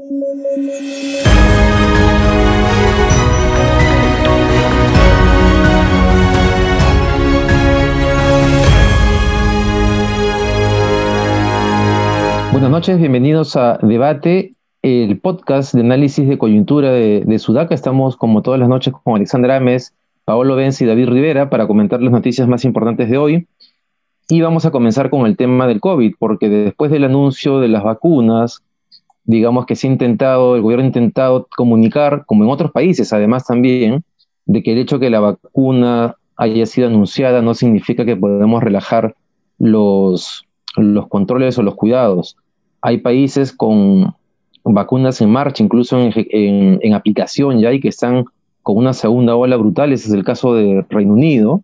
Buenas noches, bienvenidos a Debate, el podcast de análisis de coyuntura de, Sudaca. Estamos como todas las noches con Alexandra Ames, Paolo Benz y David Rivera para comentar las noticias más importantes de hoy. Y vamos a comenzar con el tema del COVID, porque después del anuncio de las vacunas, digamos que se ha intentado, el gobierno ha intentado comunicar, como en otros países además también, de que el hecho de que la vacuna haya sido anunciada no significa que podemos relajar los, los controles o los cuidados. Hay países con vacunas en marcha, incluso en, aplicación ya, y que están con una segunda ola brutal. Ese es el caso de Reino Unido,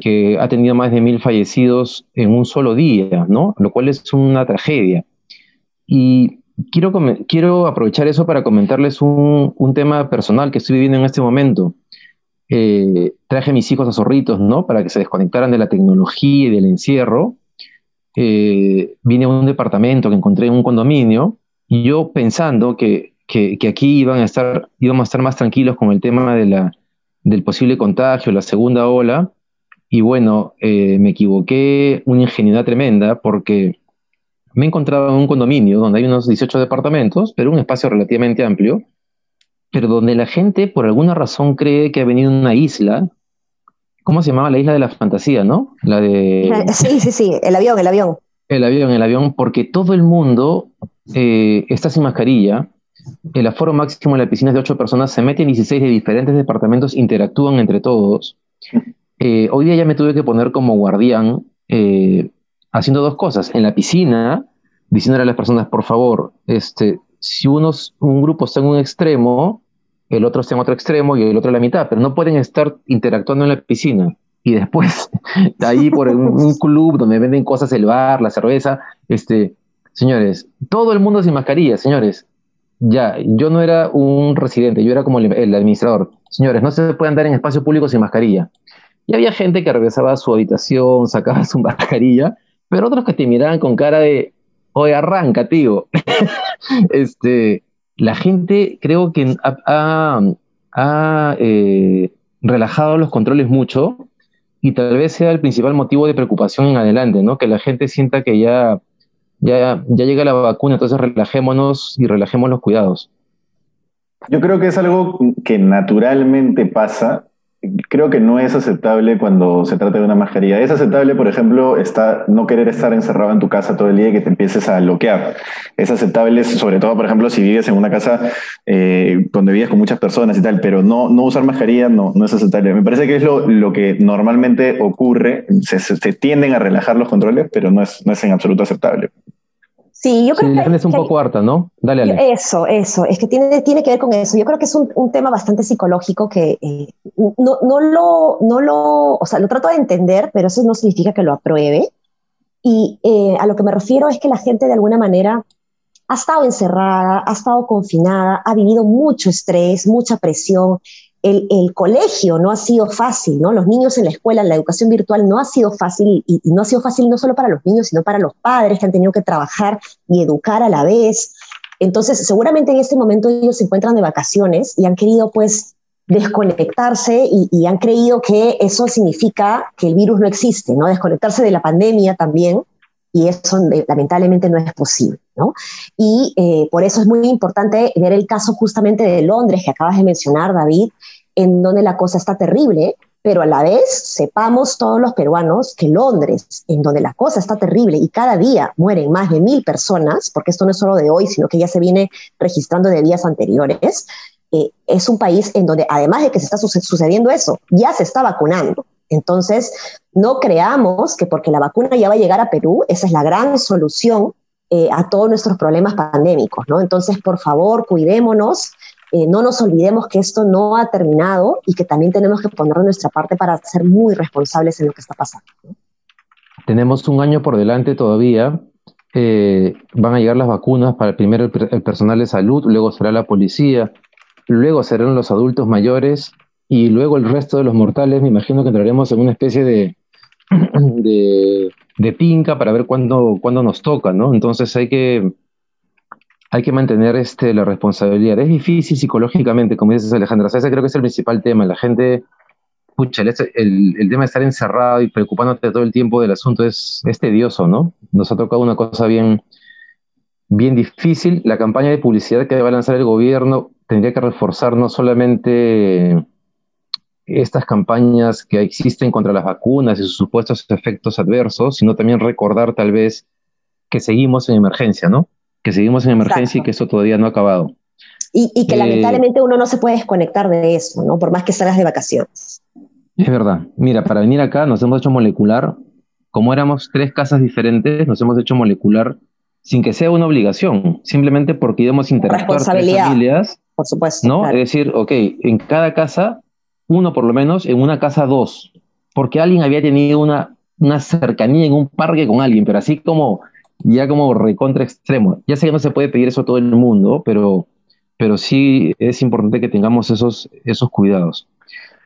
que ha tenido más de mil fallecidos en un solo día, ¿no? Lo cual es una tragedia. Y quiero, quiero aprovechar eso para comentarles un, tema personal que estoy viviendo en este momento. Eh, traje a mis hijos a zorritos, ¿no? Para que se desconectaran de la tecnología y del encierro eh, vine a un departamento que encontré en un condominio y yo pensando que, que, aquí iban a estar, íbamos a estar más tranquilos con el tema de la, del posible contagio, la segunda ola, y bueno, eh, me equivoqué, una ingenuidad tremenda, porque me he encontrado en un condominio donde hay unos 18 departamentos, pero un espacio relativamente amplio, pero donde la gente por alguna razón cree que ha venido una isla ¿Cómo se llamaba la isla de la fantasía, no? La de. Sí, sí, sí, el avión, el avión. El avión, el avión, porque todo el mundo eh, está sin mascarilla. El aforo máximo en la piscina es de ocho personas, se meten 16 de diferentes departamentos, interactúan entre todos. Eh, hoy día ya me tuve que poner como guardián eh, haciendo dos cosas. En la piscina, diciéndole a las personas, por favor, este, si unos, un grupo está en un extremo, el otro está en otro extremo y el otro en la mitad, pero no pueden estar interactuando en la piscina. Y después, ahí por un, club donde venden cosas, el bar, la cerveza, este, señores, todo el mundo sin mascarilla, señores. Ya, yo no era un residente, yo era como el, el administrador. Señores, no se puede andar en espacio público sin mascarilla. Y había gente que regresaba a su habitación, sacaba su mascarilla, pero otros que te miraban con cara de, oye, arranca, tío. este, la gente creo que ha, eh, relajado los controles mucho y tal vez sea el principal motivo de preocupación en adelante, ¿no? Que la gente sienta que ya, ya, ya llega la vacuna, entonces relajémonos y relajemos los cuidados. Yo creo que es algo que naturalmente pasa creo que no es aceptable cuando se trata de una mascarilla. Es aceptable, por ejemplo, no querer estar encerrado en tu casa todo el día y que te empieces a bloquear. Es aceptable, sobre todo, por ejemplo, si vives en una casa eh, donde vives con muchas personas y tal, pero no, no usar mascarilla no, no es aceptable. Me parece que es lo, lo que normalmente ocurre. Se, se, tienden a relajar los controles, pero no es, no es en absoluto aceptable. Sí, yo creo que... es un poco harta, ¿no? Dale, Ale. Eso, eso, es que tiene, tiene que ver con eso. Yo creo que es un, un tema bastante psicológico que eh, no, no, lo, no lo, o sea, lo trato de entender, pero eso no significa que lo apruebe. Y eh, a lo que me refiero es que la gente de alguna manera ha estado encerrada, ha estado confinada, ha vivido mucho estrés, mucha presión, el, colegio no ha sido fácil, ¿no? Los niños en la escuela, la educación virtual no ha sido fácil y, no ha sido fácil no solo para los niños, sino para los padres que han tenido que trabajar y educar a la vez. Entonces, seguramente en este momento ellos se encuentran de vacaciones y han querido pues desconectarse y han creído que eso significa que el virus no existe, ¿no? Desconectarse de la pandemia también y eso lamentablemente no es posible. ¿No? Y eh, por eso es muy importante ver el caso justamente de Londres que acabas de mencionar, David, en donde la cosa está terrible, pero a la vez sepamos todos los peruanos que Londres, en donde la cosa está terrible y cada día mueren más de mil personas, porque esto no es solo de hoy, sino que ya se viene registrando de días anteriores, eh, es un país en donde además de que se está sucediendo eso, ya se está vacunando. Entonces, no creamos que porque la vacuna ya va a llegar a Perú, esa es la gran solución eh, a todos nuestros problemas pandémicos, ¿no? Entonces, por favor, cuidémonos, eh, no nos olvidemos que esto no ha terminado y que también tenemos que poner nuestra parte para ser muy responsables en lo que está pasando. Tenemos un año por delante todavía. Eh, van a llegar las vacunas para primero el personal de salud, luego será la policía, luego serán los adultos mayores y luego el resto de los mortales, me imagino que entraremos en una especie de, de pinca para ver cuándo, cuándo nos toca, ¿no? Entonces hay que, hay que mantener este, la responsabilidad. Es difícil psicológicamente, como dices Alejandra, ese creo que es el principal tema. La gente, pucha, el, el, tema de estar encerrado y preocupándote todo el tiempo del asunto es, es tedioso, ¿no? Nos ha tocado una cosa bien, bien difícil. La campaña de publicidad que va a lanzar el gobierno tendría que reforzar no solamente estas campañas que existen contra las vacunas y sus supuestos efectos adversos, sino también recordar tal vez que seguimos en emergencia, ¿no? Que seguimos en emergencia y que eso todavía no ha acabado. Y, que eh, lamentablemente uno no se puede desconectar de eso, ¿no? Por más que salgas de vacaciones. Es verdad. Mira, para venir acá nos hemos hecho molecular. Como éramos tres casas diferentes, nos hemos hecho molecular sin que sea una obligación, simplemente porque íbamos a interactuar tres familias. Por supuesto. ¿No? Es decir, ok, en cada casa uno por lo menos, en una casa dos, porque alguien había tenido una, una cercanía en un parque con alguien, pero así como ya como recontra extremo. Ya sé que no se puede pedir eso a todo el mundo, pero, pero sí es importante que tengamos esos, esos cuidados.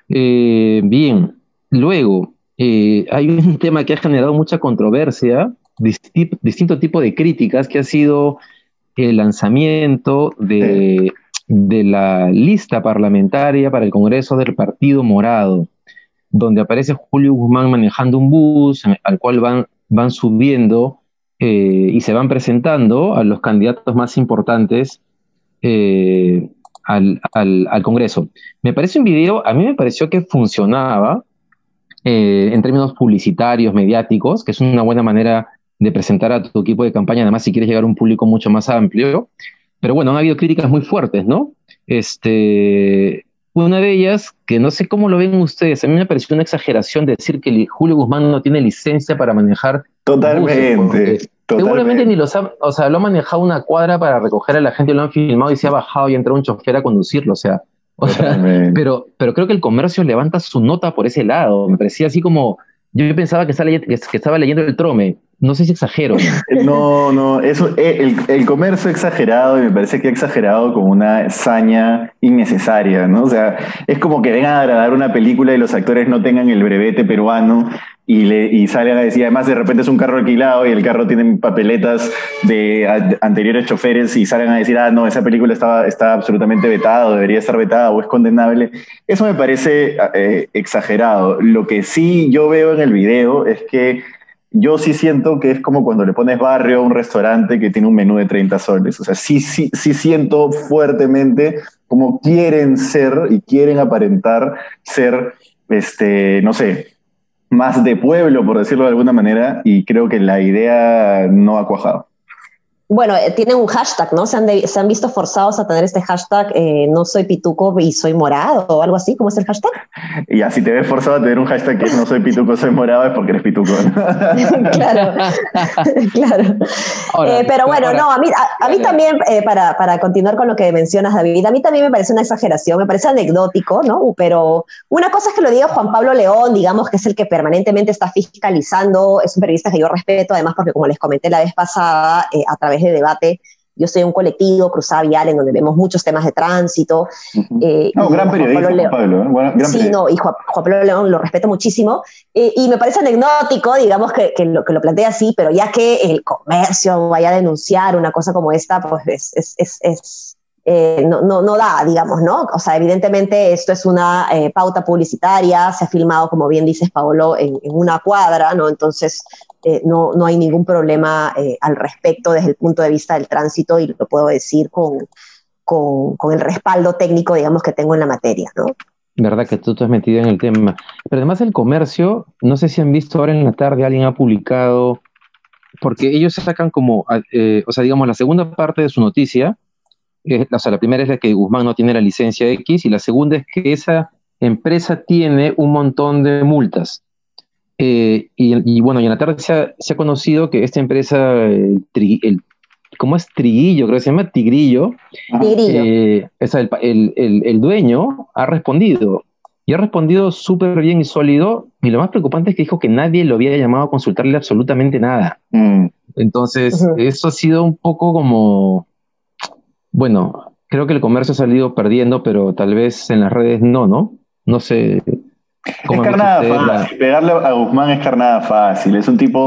Eh, bien, luego, eh, hay un tema que ha generado mucha controversia, distinto tipo de críticas, que ha sido el lanzamiento de de la lista parlamentaria para el Congreso del Partido Morado, donde aparece Julio Guzmán manejando un bus al cual van, van subiendo eh, y se van presentando a los candidatos más importantes eh, al, Congreso. Me parece un video, a mí me pareció que funcionaba eh, en términos publicitarios, mediáticos, que es una buena manera de presentar a tu equipo de campaña, además si quieres llegar a un público mucho más amplio. Pero bueno, han habido críticas muy fuertes, ¿no? Este, una de ellas, que no sé cómo lo ven ustedes, a mí me pareció una exageración decir que Julio Guzmán no tiene licencia para manejar. Totalmente. Seguramente ni lo ha, o sea, lo ha manejado una cuadra para recoger a la gente, lo han filmado y se ha bajado y ha entrado un chofer a conducirlo, o sea, pero, pero creo que el comercio levanta su nota por ese lado, me parecía así como, yo pensaba que estaba leyendo el trome, no sé si exagero. No, no, eso, eh, el, comercio exagerado y me parece que exagerado como una saña innecesaria, ¿no? O sea, es como que vengan a dar una película y los actores no tengan el brevete peruano y, le, y salgan a decir, además de repente es un carro alquilado y el carro tiene papeletas de anteriores choferes y salgan a decir, ah, no, esa película estaba, está absolutamente vetada debería estar vetada o es condenable. Eso me parece eh, exagerado. Lo que sí yo veo en el video es que yo sí siento que es como cuando le pones barrio a un restaurante que tiene un menú de 30 soles. O sea, sí, sí, sí siento fuertemente como quieren ser y quieren aparentar ser, este, no sé, más de pueblo, por decirlo de alguna manera, y creo que la idea no ha cuajado. Bueno, eh, tienen un hashtag, ¿no? Se han, se han, visto forzados a tener este hashtag, eh, no soy pituco y soy morado o algo así. ¿Cómo es el hashtag? Y así te ves forzado a tener un hashtag que no soy pituco, soy morado, es porque eres pituco. claro, claro. Eh, pero bueno, no, a mí, a, mí también, para, para, continuar con lo que mencionas, David, a mí también me parece una exageración, me parece anecdótico, ¿no? Pero una cosa es que lo diga Juan Pablo León, digamos que es el que permanentemente está fiscalizando, es un periodista que yo respeto, además porque como les comenté la vez pasada, a través de debate. Yo soy un colectivo, Cruzada Vial, en donde vemos muchos temas de tránsito. Eh, no, gran periodista, Juan Pablo. ¿eh? sí, no, y Juan, Pablo León lo respeto muchísimo. Eh, y me parece anecdótico, digamos, que, que, lo, que lo plantea así, pero ya que el comercio vaya a denunciar una cosa como esta, pues es, es, es, no, no, no, da, digamos, ¿no? O sea, evidentemente esto es una pauta publicitaria, se ha filmado, como bien dices, Paolo, en, en, una cuadra, ¿no? Entonces, eh, no, no, hay ningún problema eh, al respecto desde el punto de vista del tránsito y lo puedo decir con, con, el respaldo técnico, digamos, que tengo en la materia, ¿no? Verdad que tú has metido en el tema. Pero además el comercio, no sé si han visto ahora en la tarde, alguien ha publicado, porque ellos sacan como, eh, o sea, digamos, la segunda parte de su noticia, o sea, la primera es la que Guzmán no tiene la licencia X y la segunda es que esa empresa tiene un montón de multas. Eh, y, bueno, y en la tarde se ha, conocido que esta empresa, el, ¿cómo es Triguillo? Creo que se llama Tigrillo. Tigrillo. Eh, el, el, dueño ha respondido. Y ha respondido súper bien y sólido. Y lo más preocupante es que dijo que nadie lo había llamado a consultarle absolutamente nada. Mm. Entonces, eso ha sido un poco como. Bueno, creo que el comercio ha salido perdiendo, pero tal vez en las redes no, ¿no? No sé. Es carnada fácil. Pegarle a Guzmán es carnada fácil. Es un tipo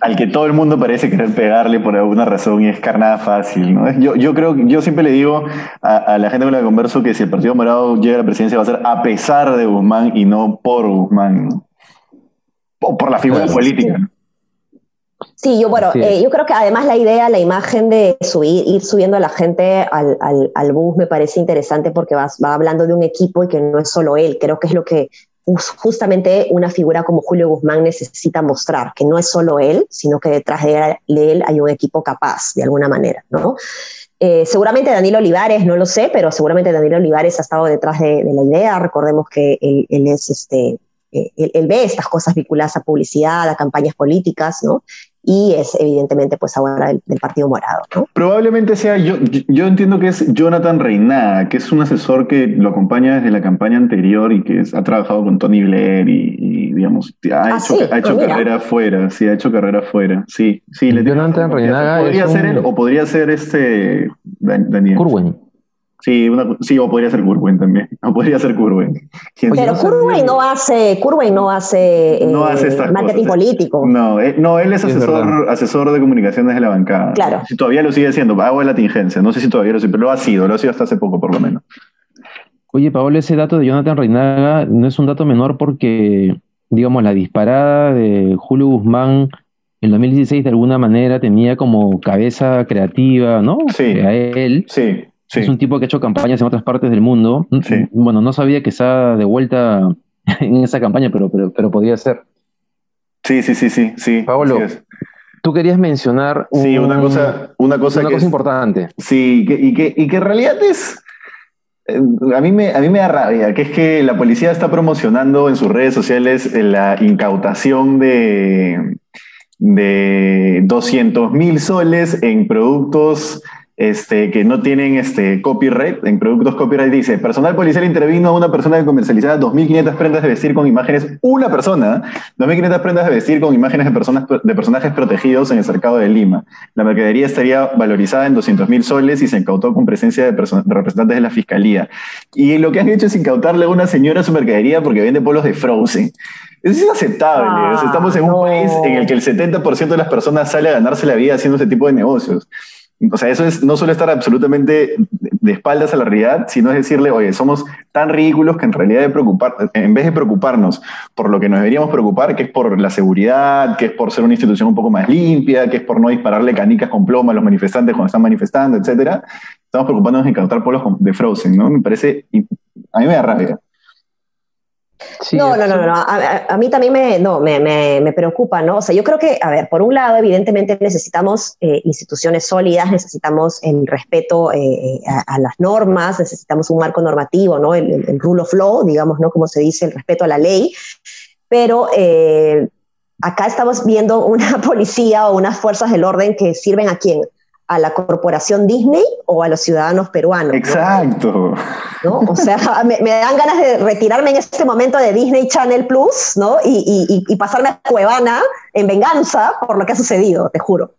al que todo el mundo parece querer pegarle por alguna razón y es carnada fácil. ¿no? Yo, yo creo, yo siempre le digo a, la gente con la que converso que si el Partido Morado llega a la presidencia va a ser a pesar de Guzmán y no por Guzmán. O por la figura política. Sí, yo, bueno, eh, yo creo que además la idea, la imagen de subir, ir subiendo a la gente al, al, bus me parece interesante porque va, va, hablando de un equipo y que no es solo él. Creo que es lo que justamente una figura como Julio Guzmán necesita mostrar, que no es solo él, sino que detrás de él hay un equipo capaz, de alguna manera, ¿no? Eh, seguramente Daniel Olivares, no lo sé, pero seguramente Daniel Olivares ha estado detrás de, la idea. Recordemos que él, él es este, eh, él, ve estas cosas vinculadas a publicidad, a campañas políticas, ¿no? Y es evidentemente pues ahora del, Partido Morado, ¿no? Probablemente sea, yo, yo entiendo que es Jonathan Reina, que es un asesor que lo acompaña desde la campaña anterior y que ha trabajado con Tony Blair y, digamos, ha ah, hecho, ha hecho pues carrera afuera, sí, ha hecho carrera afuera, sí. sí le Jonathan Reina Podría ser él o podría ser este Daniel. Curwen. Sí, sí, o podría ser Curwen también. O podría ser Curwen. Pero Curwen no hace, Curwen no hace, no hace eh, marketing político. No, eh, no, él es asesor, asesor de comunicaciones de la bancada. Claro. Si todavía lo sigue siendo, hago la tingencia. No sé si todavía lo sigue, pero lo ha sido, lo ha sido hasta hace poco por lo menos. Oye, Paolo, ese dato de Jonathan Reinaga no es un dato menor porque, digamos, la disparada de Julio Guzmán en 2016 de alguna manera tenía como cabeza creativa, ¿no? Sí. A él. Sí. Es un tipo que ha hecho campañas en otras partes del mundo. Bueno, no sabía que está de vuelta en esa campaña, pero, pero, pero podría ser. Sí, sí, sí, sí, sí. Pablo, tú querías mencionar sí, una cosa, una cosa, una cosa importante. Sí, y, que, y que en realidad es... Eh, a mí, me, a mí me da rabia, que es que la policía está promocionando en sus redes sociales la incautación de, de 200 mil soles en productos este, que no tienen este, copyright, en productos copyright dice, personal policial intervino a una persona que comercializaba 2.500 prendas de vestir con imágenes, una persona, 2.500 prendas de vestir con imágenes de, personas, de personajes protegidos en el cercado de Lima. La mercadería estaría valorizada en 200.000 soles y se incautó con presencia de, representantes de la fiscalía. Y lo que han hecho es incautarle a una señora su mercadería porque vende polos de Frozen. Eso es inaceptable. Ah, estamos en un país en el que el 70% de las personas sale a ganarse la vida haciendo ese tipo de negocios. O sea, eso es no solo estar absolutamente de espaldas a la realidad, sino es decirle, oye, somos tan ridículos que en realidad de preocupar, en vez de preocuparnos por lo que nos deberíamos preocupar, que es por la seguridad, que es por ser una institución un poco más limpia, que es por no dispararle canicas con plomo a los manifestantes cuando están manifestando, etcétera, estamos preocupándonos en cautar polos de Frozen, ¿no? Me parece, a mí me da rabia no, no, no, no, A, mí también me, no, me, me, preocupa, ¿no? O sea, yo creo que, a ver, por un lado, evidentemente necesitamos eh, instituciones sólidas, necesitamos el respeto eh, a, las normas, necesitamos un marco normativo, ¿no? El, rule of law, digamos, ¿no? Como se dice, el respeto a la ley, pero eh, acá estamos viendo una policía o unas fuerzas del orden que sirven a quién? A la corporación Disney o a los ciudadanos peruanos. Exacto. ¿no? O sea, me, dan ganas de retirarme en este momento de Disney Channel Plus, ¿no? Y, y, pasarme a Cuevana en venganza por lo que ha sucedido, te juro.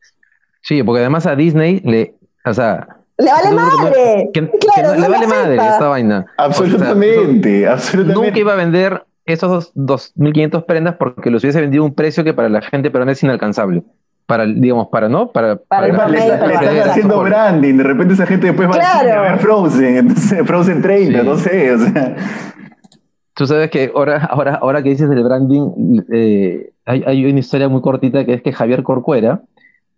Sí, porque además a Disney le, o sea, le vale madre. claro, le vale madre esta vaina. Absolutamente, absolutamente. Nunca iba a vender esos 2.500 prendas porque los hubiese vendido a un precio que para la gente peruana es inalcanzable para, digamos, para, ¿no? Para, para, le, están haciendo branding, de repente esa gente después va a ver Frozen, entonces Frozen 30, no sé, o sea. Tú sabes que ahora, ahora, ahora que dices del branding, eh, hay, hay, una historia muy cortita que es que Javier Corcuera,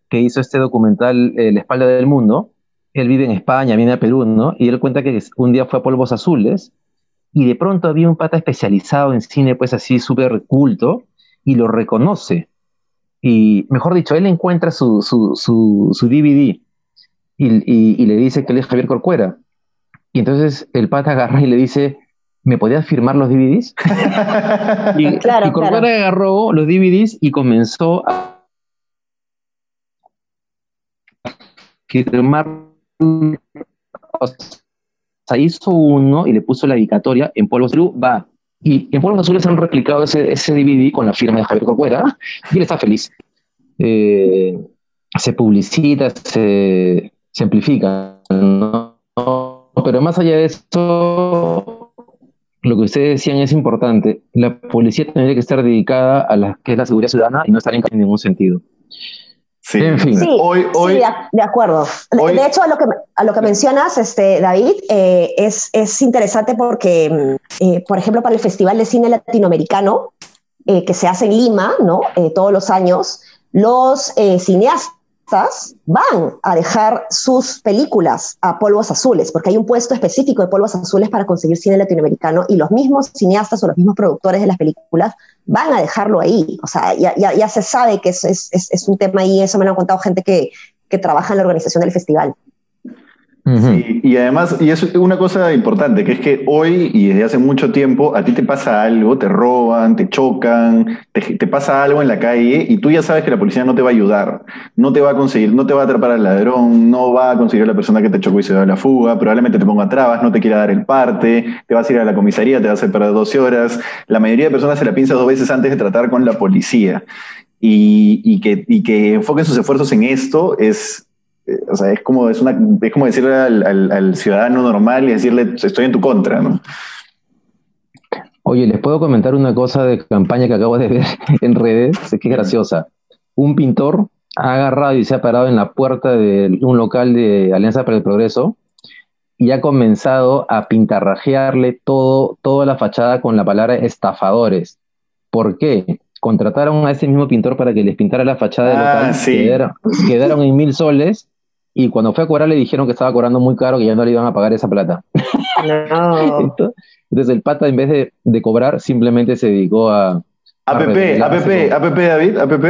que hizo este documental eh, La espalda del mundo, él vive en España, viene a Perú, ¿no? Y él cuenta que un día fue a Polvos Azules y de pronto había un pata especializado en cine, pues así súper culto, y lo reconoce y mejor dicho, él encuentra su, su, su, DVD y, le dice que él es Javier Corcuera. Y entonces el pata agarra y le dice, ¿me podías firmar los DVDs? y, Corcuera agarró los DVDs y comenzó a firmar. O sea, hizo uno y le puso la dedicatoria en Polvo Perú, va, y en Pueblos Azules han replicado ese, ese DVD con la firma de Javier Corcuera y él está feliz. Eh, se publicita, se, se amplifica, pero más allá de eso, lo que ustedes decían es importante. La policía tendría que estar dedicada a la que es la seguridad ciudadana y no estar en ningún sentido. Sí, en fin. hoy, hoy, de, acuerdo. de hecho, a lo que, a lo que mencionas, este, David, eh, es, es, interesante porque, mm, eh, por ejemplo, para el Festival de Cine Latinoamericano, eh, que se hace en Lima, ¿no? todos los años, los cineastas van a dejar sus películas a polvos azules, porque hay un puesto específico de polvos azules para conseguir cine latinoamericano y los mismos cineastas o los mismos productores de las películas van a dejarlo ahí. O sea, ya, ya, se sabe que es, es, es, un tema ahí, eso me lo han contado gente que, que trabaja en la organización del festival y además, y es una cosa importante, que es que hoy y desde hace mucho tiempo a ti te pasa algo, te roban, te chocan, te, pasa algo en la calle y tú ya sabes que la policía no te va a ayudar, no te va a conseguir, no te va a atrapar al ladrón, no va a conseguir a la persona que te chocó y se da la fuga, probablemente te ponga trabas, no te quiera dar el parte, te vas a ir a la comisaría, te vas a hacer para 12 horas. La mayoría de personas se la piensa dos veces antes de tratar con la policía. Y, y, que, y que enfoquen sus esfuerzos en esto es, o sea, es como, es una, es como decirle al, ciudadano normal y decirle, estoy en tu contra, ¿no? Oye, les puedo comentar una cosa de campaña que acabo de ver en redes, es que es graciosa. Un pintor ha agarrado y se ha parado en la puerta de un local de Alianza para el Progreso y ha comenzado a pintarrajearle todo, toda la fachada con la palabra estafadores. ¿Por qué? Contrataron a ese mismo pintor para que les pintara la fachada del ah, local, quedaron en mil soles y cuando fue a cobrar le dijeron que estaba cobrando muy caro, que ya no le iban a pagar esa plata. Entonces el pata en vez de, cobrar simplemente se dedicó a... APP, APP, APP David, APP.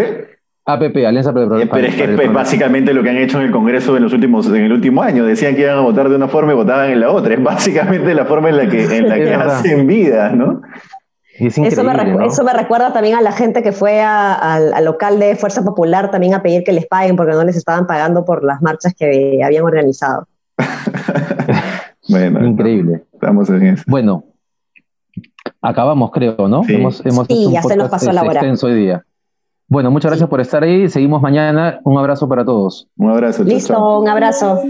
APP, Alianza para el eh, Pero es que es básicamente lo que han hecho en el Congreso en los últimos, en el último año. Decían que iban a votar de una forma y votaban en la otra. Es básicamente la forma en la que, en la que hacen vida, ¿no? Eso, me eso me recuerda también a la gente que fue al local de Fuerza Popular también a pedir que les paguen porque no les estaban pagando por las marchas que habían organizado. bueno, Increíble. Estamos en eso. Bueno, acabamos, creo, ¿no? Sí, hemos, hemos sí ya se nos pasó la hora. Hoy día. Bueno, muchas gracias por estar ahí. Seguimos mañana. Un abrazo para todos. Un abrazo. Listo, un abrazo.